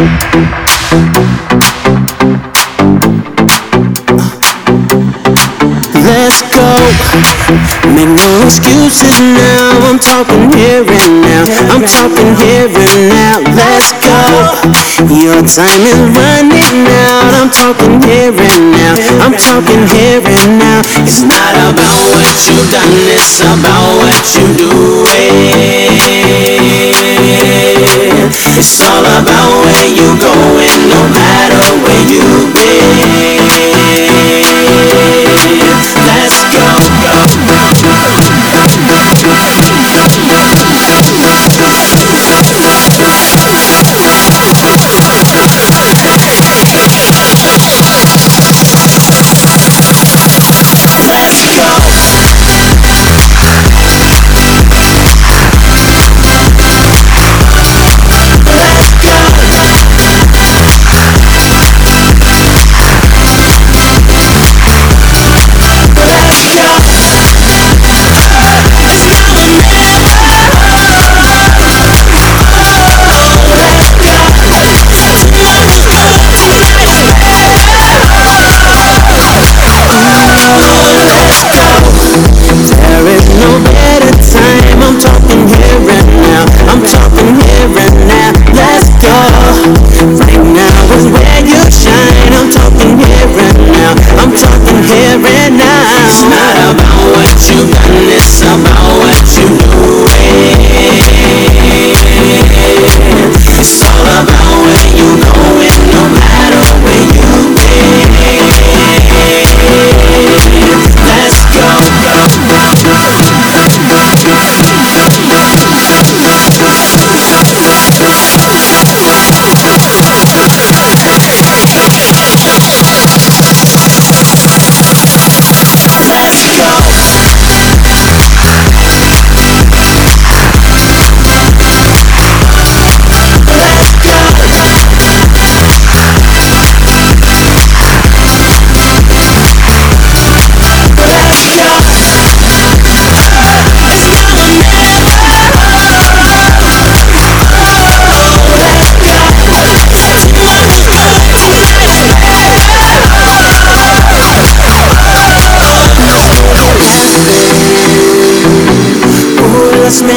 Let's go. Make no excuses now. I'm talking here and now. I'm talking here and now. Let's go. Your time is running out. I'm talking here and now. I'm talking here and now. It's not about what you've done, it's about what you do. It's all about you going, no matter where you've been.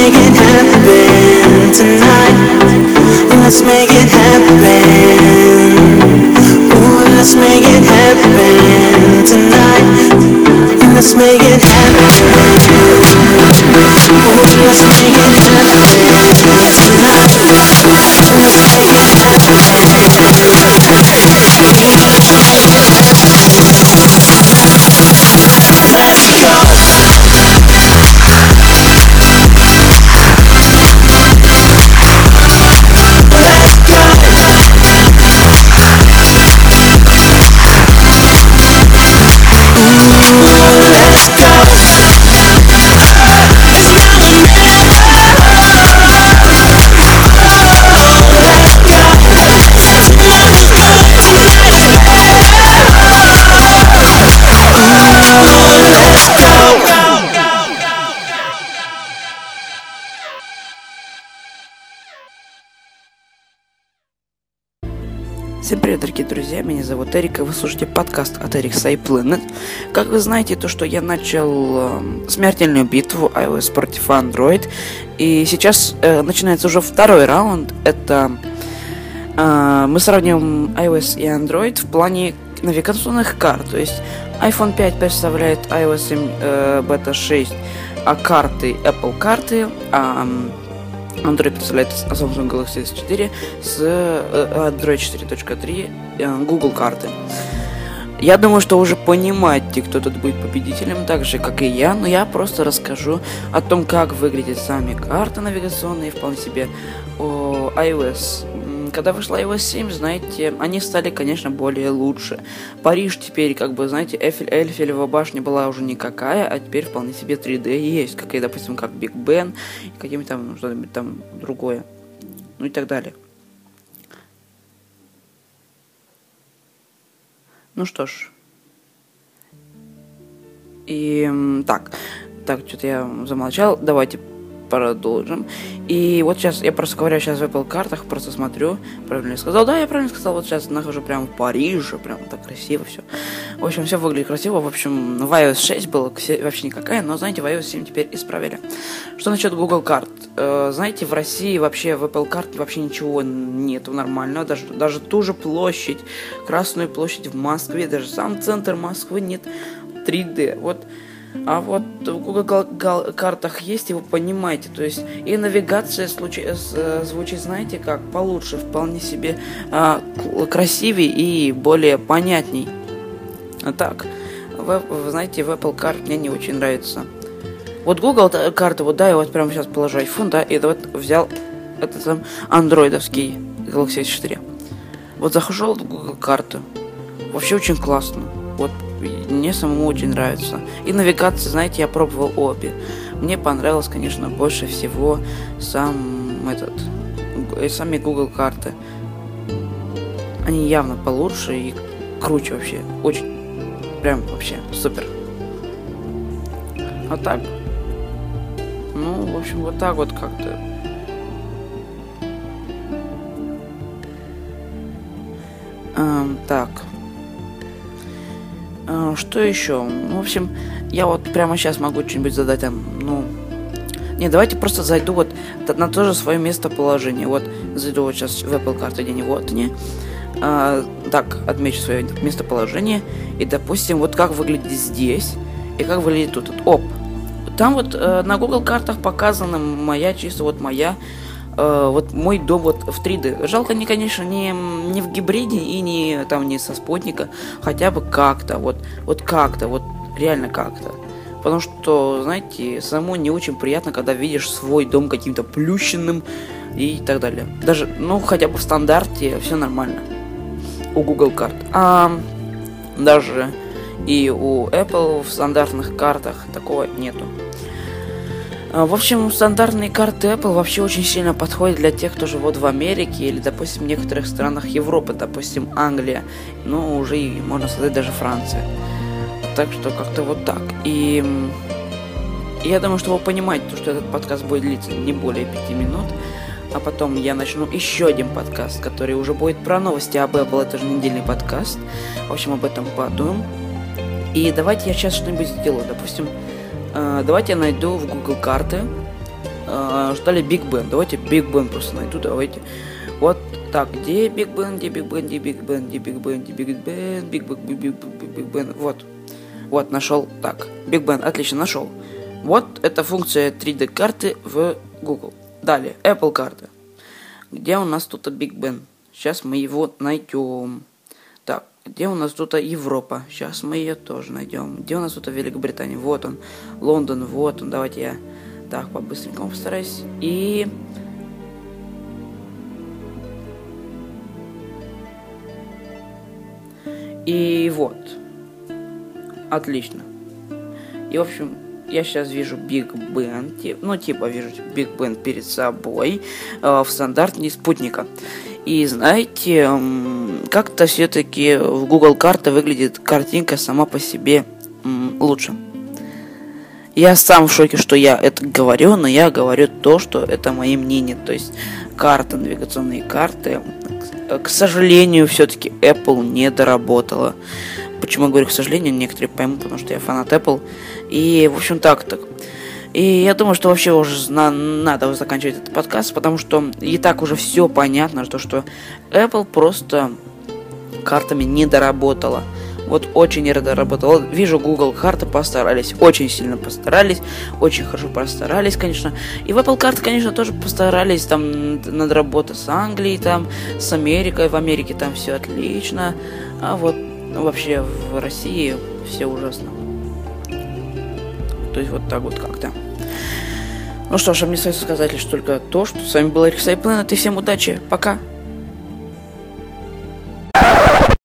Make it happen tonight. Let's make Música меня зовут Эрик, и вы слушаете подкаст от Say Planet. Как вы знаете, то, что я начал э, смертельную битву iOS против Android, и сейчас э, начинается уже второй раунд, это э, мы сравним iOS и Android в плане навигационных карт, то есть iPhone 5 представляет iOS 7 э, Beta 6, а карты Apple карты, а Android представляет Samsung Galaxy S4 с э, Android 4.3 э, Google карты. Я думаю, что уже понимаете, кто тут будет победителем, так же, как и я, но я просто расскажу о том, как выглядят сами карты навигационные, вполне себе о iOS. Когда вышла iOS 7, знаете, они стали, конечно, более лучше. Париж теперь, как бы, знаете, Эйфель, Эльфелева башня была уже никакая, а теперь вполне себе 3D есть, как и, допустим, как Биг Бен, каким-нибудь там, ну, что-нибудь там другое, ну и так далее. Ну что ж. И так, так, что-то я замолчал. Давайте продолжим. И вот сейчас, я просто говорю сейчас в Apple картах, просто смотрю, правильно сказал, да, я правильно сказал, вот сейчас нахожу прямо в Париже, прям так красиво все. В общем, все выглядит красиво, в общем, в iOS 6 было вообще никакая, но, знаете, в iOS 7 теперь исправили. Что насчет Google карт? Э, знаете, в России вообще в Apple карте вообще ничего нету нормального, даже, даже ту же площадь, Красную площадь в Москве, даже сам центр Москвы нет 3D. Вот а вот в Google картах есть, и вы понимаете, то есть и навигация случай, э, звучит, знаете, как получше, вполне себе а, красивее и более понятней. А так, вы, вы знаете, в Apple карт мне не очень нравится. Вот Google карты, вот да, я вот прямо сейчас положу iPhone, да, и вот взял этот там андроидовский Galaxy S4. Вот захожу в Google карту. Вообще очень классно. Вот мне самому очень нравится. И навигация, знаете, я пробовал обе. Мне понравилось, конечно, больше всего сам этот, э, сами Google карты. Они явно получше и круче вообще. Очень, прям вообще супер. А так, ну, в общем, вот так вот как-то. Эм, так. А, что еще? Ну, в общем, я вот прямо сейчас могу что-нибудь задать там, ну... Не, давайте просто зайду вот на то же свое местоположение. Вот зайду вот сейчас в Apple карты день, вот они. А, так, отмечу свое местоположение. И, допустим, вот как выглядит здесь и как выглядит тут. Оп. Там вот э, на Google картах показана моя, чисто вот моя э, вот мой дом вот в 3D. Жалко, не, конечно, не, не в гибриде и не там не со спутника, хотя бы как-то, вот, вот как-то, вот реально как-то. Потому что, знаете, самому не очень приятно, когда видишь свой дом каким-то плющенным и так далее. Даже, ну, хотя бы в стандарте все нормально. У Google карт. А даже и у Apple в стандартных картах такого нету. А, в общем, стандартные карты Apple вообще очень сильно подходят для тех, кто живет в Америке или, допустим, в некоторых странах Европы, допустим, Англия, ну, уже и, можно сказать, даже Франция. Так что как-то вот так. И я думаю, что вы понимаете, что этот подкаст будет длиться не более пяти минут, а потом я начну еще один подкаст, который уже будет про новости об Apple, это же недельный подкаст. В общем, об этом подумаем. И давайте я сейчас что-нибудь сделаю. Допустим, давайте я найду в Google карты. Uh, ждали Big Ben. Давайте Big Ben просто найду. Давайте. Вот так, где Big Ben, где Big Ben, где Big Ben, где Big Ben, где Big Ben, Big Ben, Big Ben, Big Ben. Вот. Вот, нашел. Так, Big Ben, отлично, нашел. Вот это функция 3D карты в Google. Далее, Apple карты. Где у нас тут Big Ben? Сейчас мы его найдем. Где у нас тут Европа? Сейчас мы ее тоже найдем. Где у нас тут Великобритания? Вот он. Лондон, вот он. Давайте я так по-быстренькому постараюсь. И... И вот. Отлично. И, в общем, я сейчас вижу Биг Бен, ну, типа, вижу Биг Бен перед собой э, в стандарте спутника. И знаете, как-то все-таки в Google карта выглядит картинка сама по себе лучше. Я сам в шоке, что я это говорю, но я говорю то, что это мое мнение. То есть карты, навигационные карты, к сожалению, все-таки Apple не доработала. Почему я говорю к сожалению, некоторые поймут, потому что я фанат Apple. И, в общем, так так. И я думаю, что вообще уже на, надо заканчивать этот подкаст, потому что и так уже все понятно, что, что Apple просто картами не доработала. Вот очень не доработала. Вижу, Google карты постарались, очень сильно постарались, очень хорошо постарались, конечно. И в Apple карты, конечно, тоже постарались, там, над работой с Англией, там, с Америкой, в Америке там все отлично, а вот вообще в России все ужасно. То есть вот так вот как-то. Ну что ж, а мне остается сказать лишь только то, что с вами был Эрик Сайплен, и всем удачи, пока!